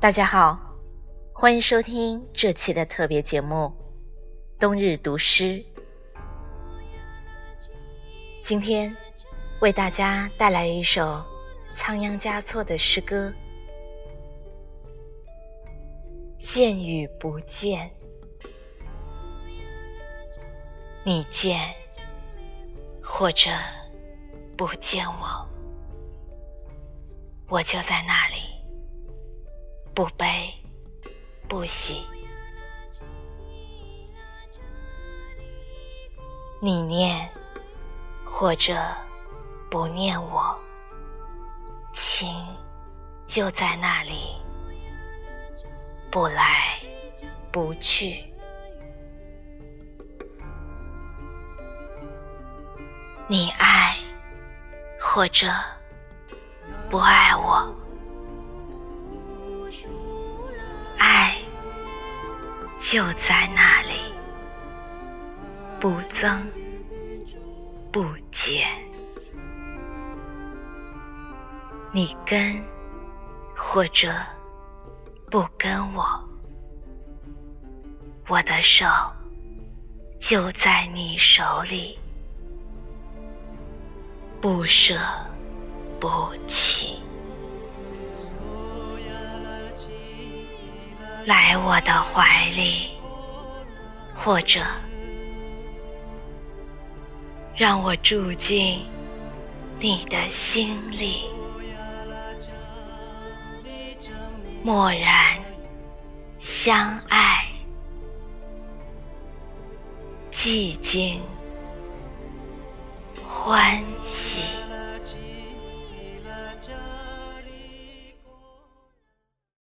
大家好，欢迎收听这期的特别节目《冬日读诗》。今天为大家带来一首仓央嘉措的诗歌《见与不见》。你见或者不见我，我就在那里，不悲不喜。你念或者不念我，情就在那里，不来不去。你爱或者不爱我，就在那里，不增不减。你跟或者不跟我，我的手就在你手里。不舍不弃，来我的怀里，或者让我住进你的心里，默然相爱，寂静。欢喜。